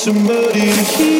somebody.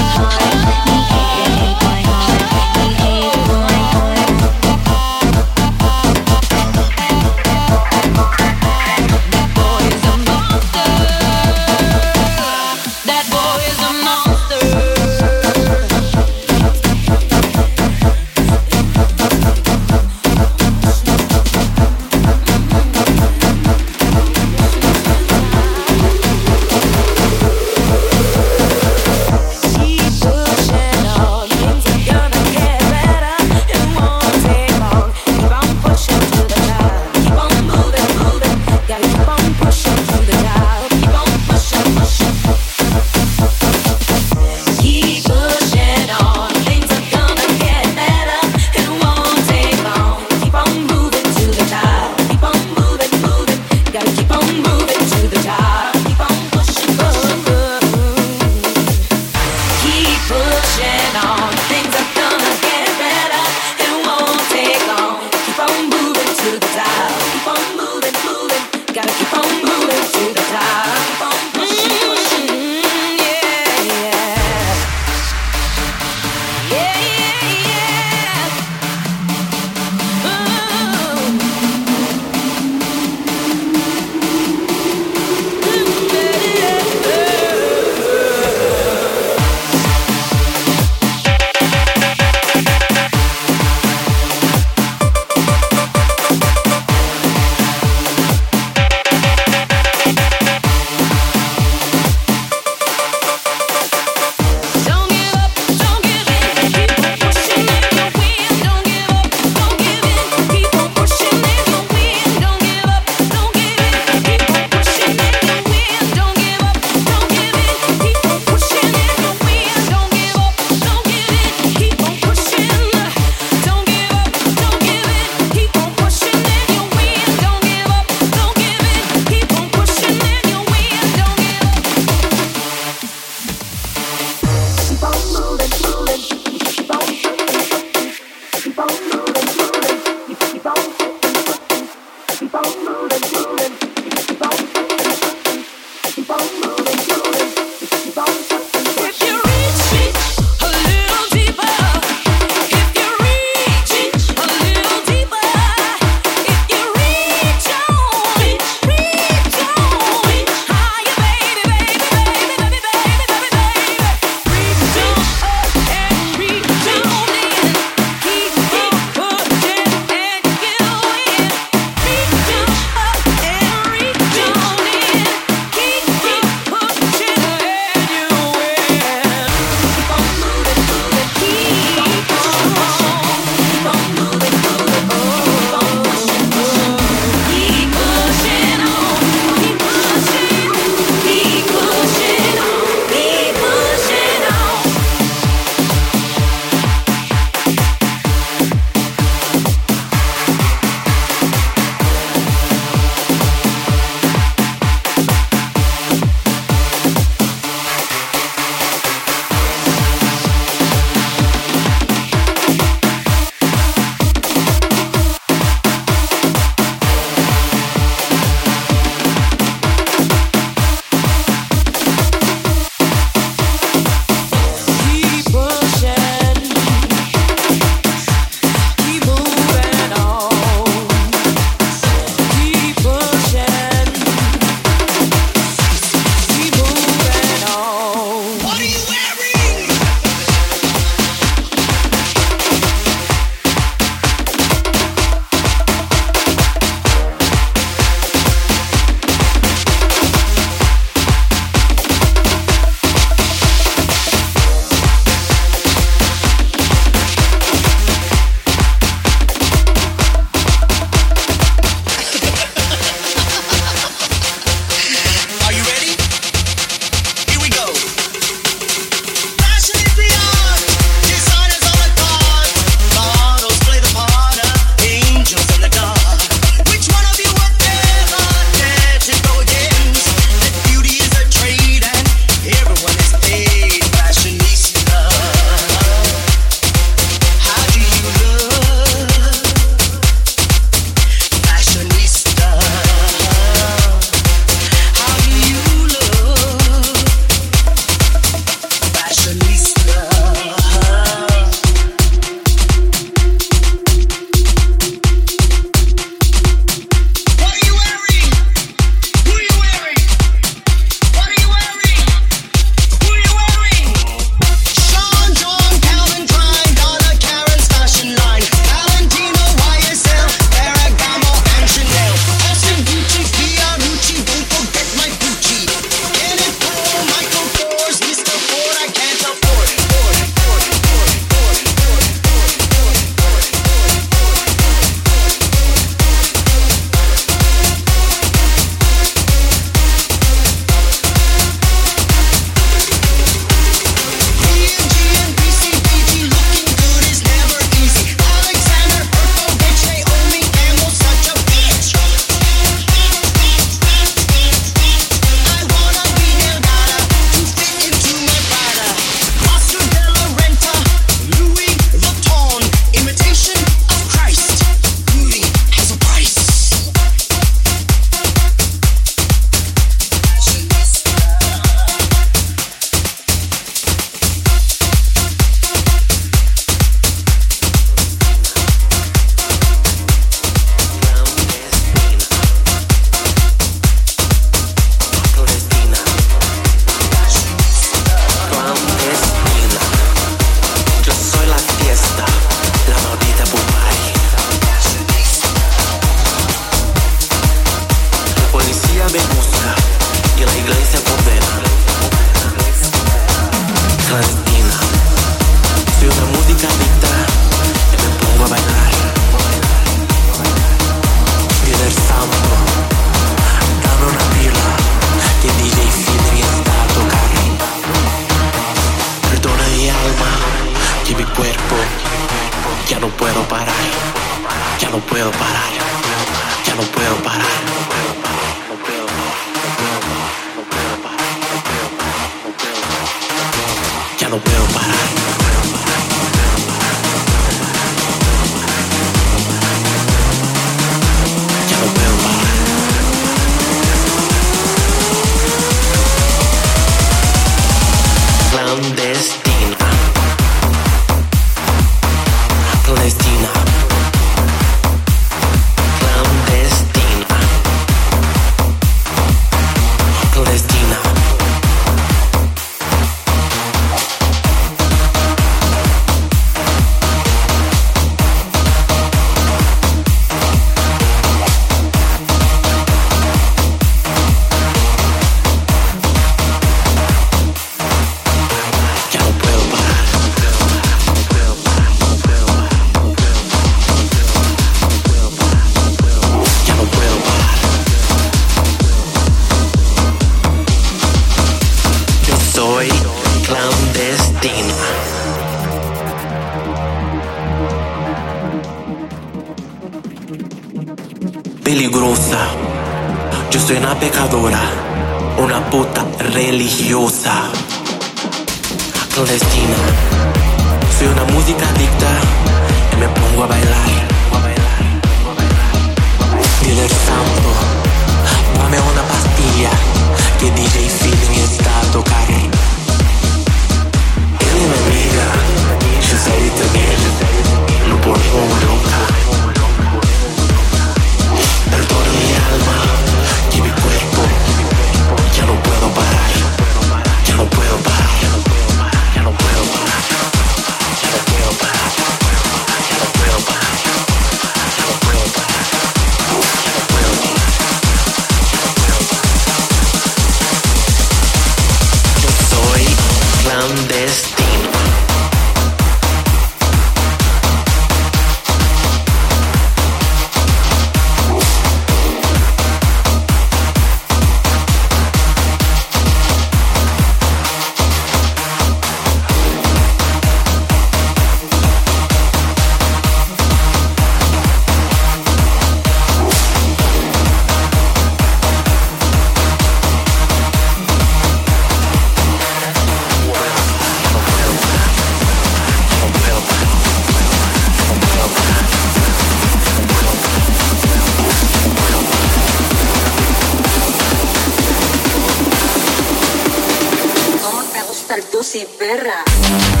Gusta el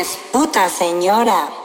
es puta señora.